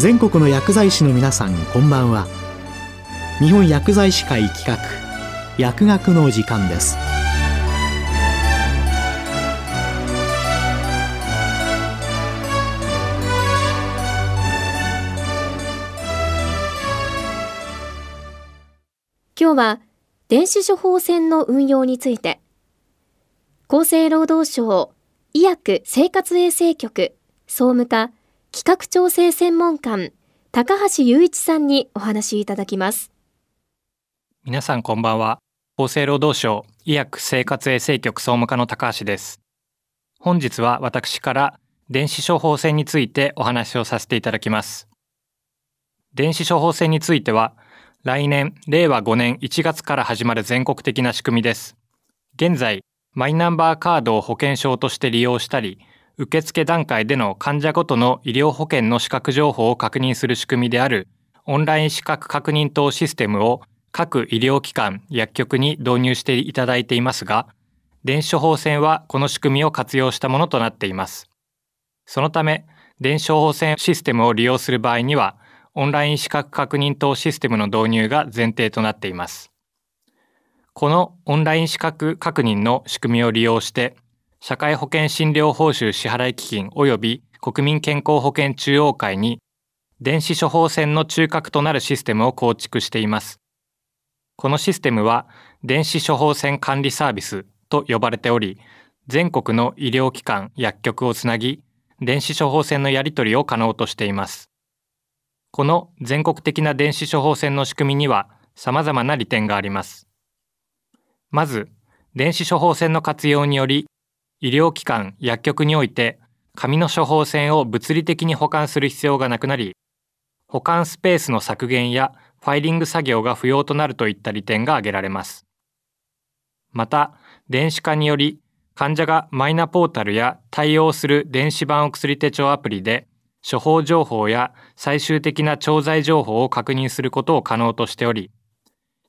全国の薬剤師の皆さんこんばんは。日本薬剤師会企画薬学の時間です。今日は電子処方箋の運用について。厚生労働省医薬生活衛生局総務課企画調整専門官高橋雄一さんにお話しいただきます。皆さんこんばんは。厚生労働省医薬生活衛生局総務課の高橋です。本日は私から電子処方箋についてお話をさせていただきます。電子処方箋については来年令和5年1月から始まる全国的な仕組みです。現在、マイナンバーカードを保険証として利用したり、受付段階での患者ごとの医療保険の資格情報を確認する仕組みであるオンライン資格確認等システムを各医療機関、薬局に導入していただいていますが、電子処方箋はこの仕組みを活用したものとなっています。そのため、電子処方箋システムを利用する場合には、オンライン資格確認等システムの導入が前提となっています。このオンライン資格確認の仕組みを利用して、社会保険診療報酬支払基金及び国民健康保険中央会に電子処方箋の中核となるシステムを構築しています。このシステムは電子処方箋管理サービスと呼ばれており、全国の医療機関、薬局をつなぎ、電子処方箋のやり取りを可能としています。この全国的な電子処方箋の仕組みには様々な利点があります。まず、電子処方箋の活用により、医療機関、薬局において紙の処方箋を物理的に保管する必要がなくなり、保管スペースの削減やファイリング作業が不要となるといった利点が挙げられます。また、電子化により、患者がマイナポータルや対応する電子版お薬手帳アプリで処方情報や最終的な調剤情報を確認することを可能としており、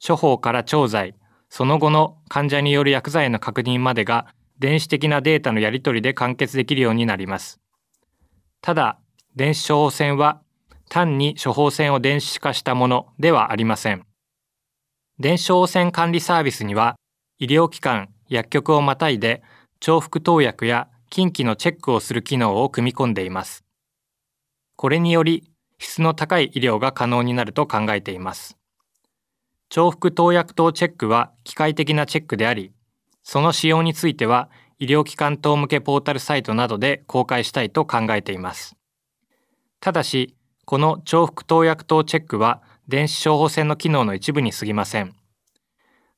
処方から調剤、その後の患者による薬剤の確認までが電子的なデータのやり取りで完結できるようになります。ただ、電子処方箋は単に処方箋を電子化したものではありません。電子処方箋管理サービスには、医療機関、薬局をまたいで重複投薬や近畿のチェックをする機能を組み込んでいます。これにより質の高い医療が可能になると考えています。重複投薬等チェックは機械的なチェックであり、その使用については医療機関等向けポータルサイトなどで公開したいと考えています。ただし、この重複投薬等チェックは電子処方箋の機能の一部に過ぎません。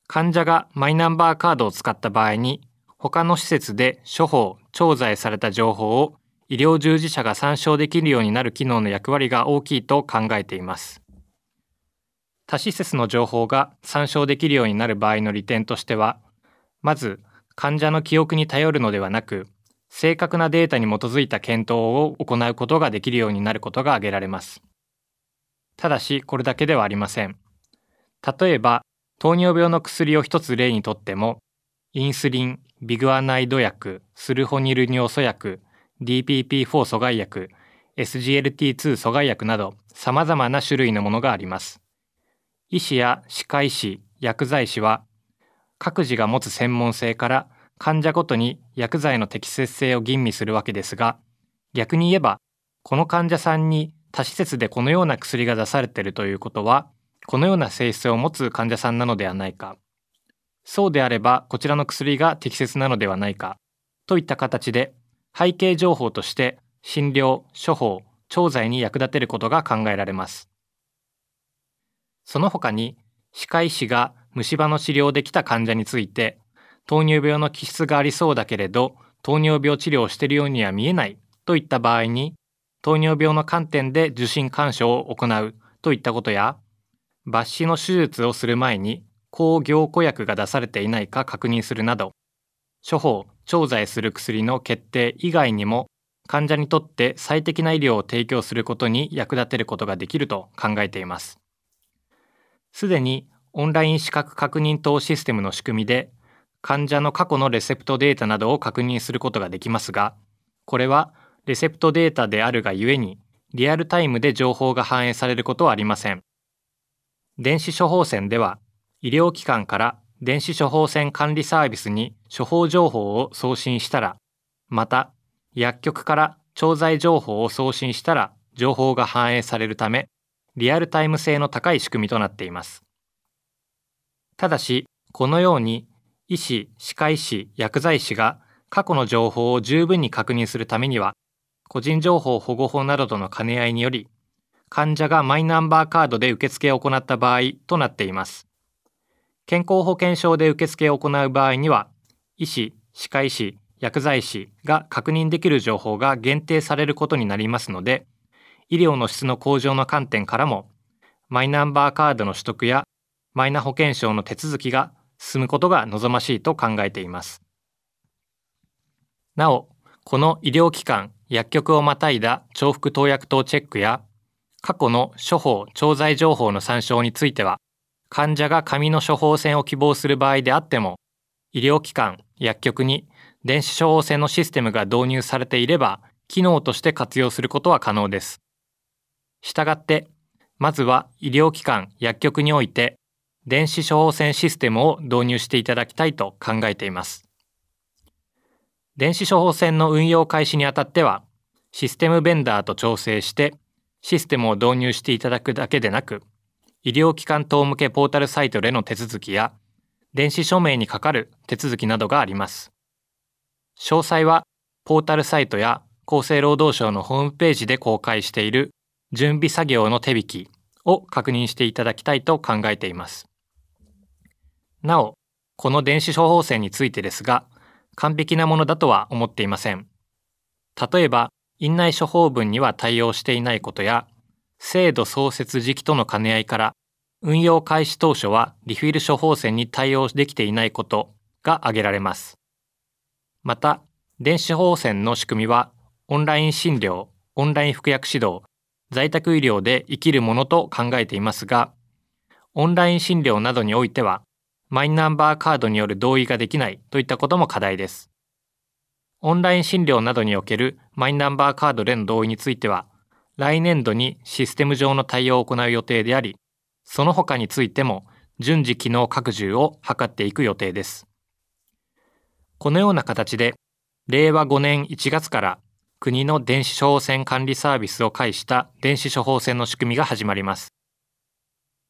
患者がマイナンバーカードを使った場合に、他の施設で処方、調剤された情報を医療従事者が参照できるようになる機能の役割が大きいと考えています。他施設の情報が参照できるようになる場合の利点としては、まず患者の記憶に頼るのではなく、正確なデータに基づいた検討を行うことができるようになることが挙げられます。ただし、これだけではありません。例えば、糖尿病の薬を一つ例にとっても、インスリン、ビグアナイド薬、スルホニル尿素薬、DPP4 阻害薬、SGLT2 阻害薬など様々な種類のものがあります。医師や歯科医師、薬剤師は各自が持つ専門性から患者ごとに薬剤の適切性を吟味するわけですが、逆に言えば、この患者さんに他施設でこのような薬が出されているということは、このような性質を持つ患者さんなのではないか。そうであれば、こちらの薬が適切なのではないか。といった形で背景情報として診療、処方、調剤に役立てることが考えられます。その他に、歯科医師が虫歯の治療できた患者について、糖尿病の気質がありそうだけれど、糖尿病治療をしているようには見えないといった場合に、糖尿病の観点で受診干渉を行うといったことや、抜歯の手術をする前に抗凝固薬が出されていないか確認するなど、処方、調剤する薬の決定以外にも患者にとって最適な医療を提供することに役立てることができると考えています。すでにオンライン資格確認等システムの仕組みで患者の過去のレセプトデータなどを確認することができますが、これはレセプトデータであるがゆえにリアルタイムで情報が反映されることはありません。電子処方箋では、医療機関から電子処方箋管理サービスに処方情報を送信したら、また薬局から調剤情報を送信したら情報が反映されるため、リアルタイム性の高い仕組みとなっています。ただし、このように医師、歯科医師、薬剤師が過去の情報を十分に確認するためには、個人情報保護法などとの兼ね合いにより、患者がマイナンバーカードで受付を行った場合となっています。健康保険証で受付を行う場合には、医師、歯科医師、薬剤師が確認できる情報が限定されることになりますので、医療の質の向上の観点からも、マイナンバーカードの取得やマイナ保険証の手続きが進むことが望ましいと考えています。なお、この医療機関、薬局をまたいだ重複投薬等チェックや、過去の処方、調剤情報の参照については、患者が紙の処方箋を希望する場合であっても、医療機関、薬局に電子処方箋のシステムが導入されていれば、機能として活用することは可能です。したがって、まずは医療機関、薬局において、電子処方箋システムを導入していただきたいと考えています。電子処方箋の運用開始にあたっては、システムベンダーと調整して、システムを導入していただくだけでなく、医療機関等向けポータルサイトでの手続きや、電子署名にかかる手続きなどがあります。詳細は、ポータルサイトや厚生労働省のホームページで公開している準備作業の手引きを確認していただきたいと考えています。なお、この電子処方箋についてですが、完璧なものだとは思っていません。例えば、院内処方文には対応していないことや、制度創設時期との兼ね合いから、運用開始当初はリフィル処方箋に対応できていないことが挙げられます。また、電子処方箋の仕組みは、オンライン診療、オンライン服薬指導、在宅医療で生きるものと考えていますが、オンライン診療などにおいては、マイナンバーカードによる同意ができないといったことも課題です。オンライン診療などにおけるマイナンバーカードでの同意については、来年度にシステム上の対応を行う予定であり、その他についても順次機能拡充を図っていく予定です。このような形で、令和5年1月から国の電子処方箋管理サービスを介した電子処方箋の仕組みが始まります。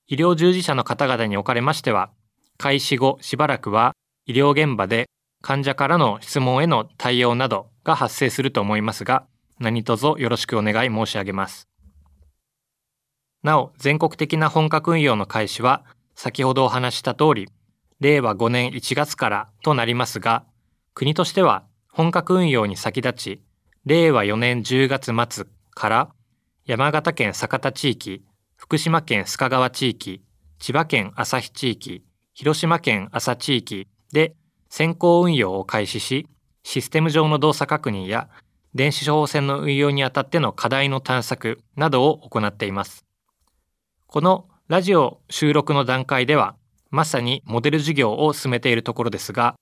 医療従事者の方々におかれましては、開始後しばらくは医療現場で患者からの質問への対応などが発生すると思いますが、何卒よろしくお願い申し上げます。なお、全国的な本格運用の開始は、先ほどお話した通り、令和5年1月からとなりますが、国としては本格運用に先立ち、令和4年10月末から山形県酒田地域、福島県須賀川地域、千葉県旭地域、広島県朝地域で先行運用を開始し、システム上の動作確認や電子処方箋の運用にあたっての課題の探索などを行っています。このラジオ収録の段階では、まさにモデル事業を進めているところですが、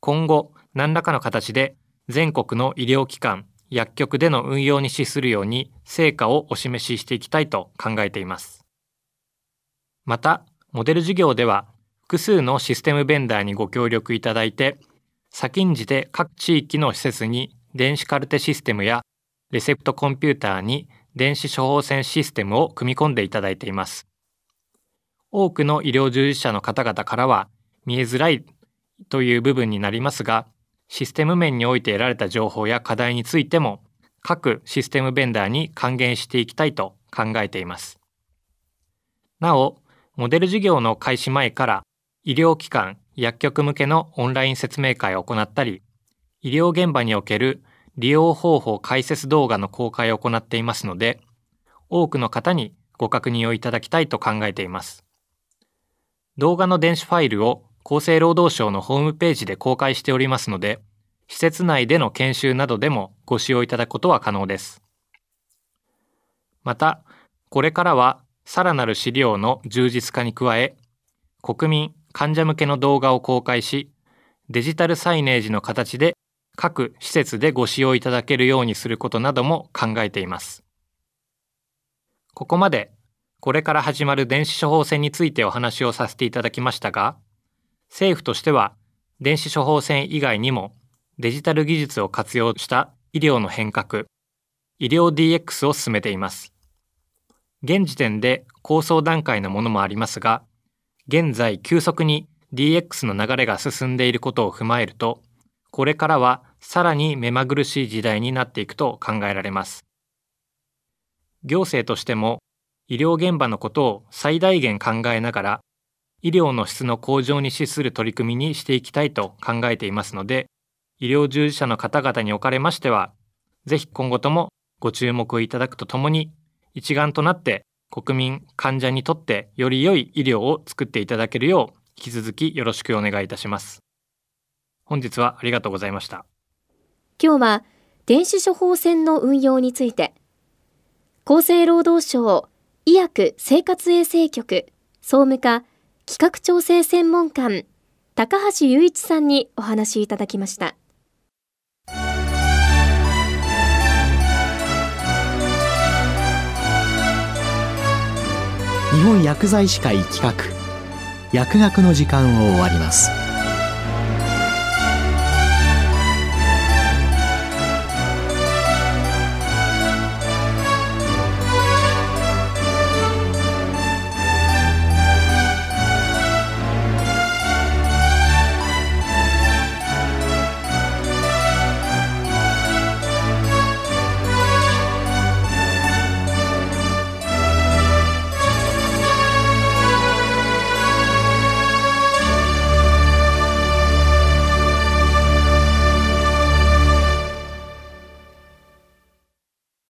今後何らかの形で全国の医療機関、薬局での運用に資するように成果をお示ししていきたいと考えています。また、モデル事業では複数のシステムベンダーにご協力いただいて、先んじて各地域の施設に電子カルテシステムやレセプトコンピューターに電子処方箋システムを組み込んでいただいています。多くの医療従事者の方々からは見えづらいという部分になりますが、システム面において得られた情報や課題についても各システムベンダーに還元していきたいと考えています。なお、モデル事業の開始前から医療機関、薬局向けのオンライン説明会を行ったり、医療現場における利用方法解説動画の公開を行っていますので、多くの方にご確認をいただきたいと考えています。動画の電子ファイルを厚生労働省のホームページで公開しておりますので、施設内での研修などでもご使用いただくことは可能です。また、これからはさらなる資料の充実化に加え、国民患者向けの動画を公開し、デジタルサイネージの形で各施設でご使用いただけるようにすることなども考えています。ここまでこれから始まる電子処方箋についてお話をさせていただきましたが政府としては電子処方箋以外にもデジタル技術を活用した医療の変革医療 DX を進めています現時点で構想段階のものもありますが現在急速に DX の流れが進んでいることを踏まえるとこれからはさらに目まぐるしい時代になっていくと考えられます。行政としても医療現場のことを最大限考えながら医療の質の向上に資する取り組みにしていきたいと考えていますので医療従事者の方々におかれましてはぜひ今後ともご注目いただくとともに一丸となって国民患者にとってより良い医療を作っていただけるよう引き続きよろしくお願いいたします。本日はありがとうございました。今日は電子処方箋の運用について厚生労働省医薬生活衛生局総務課企画調整専門官高橋雄一さんにお話いただきました。本薬剤師会企画。薬学の時間を終わります。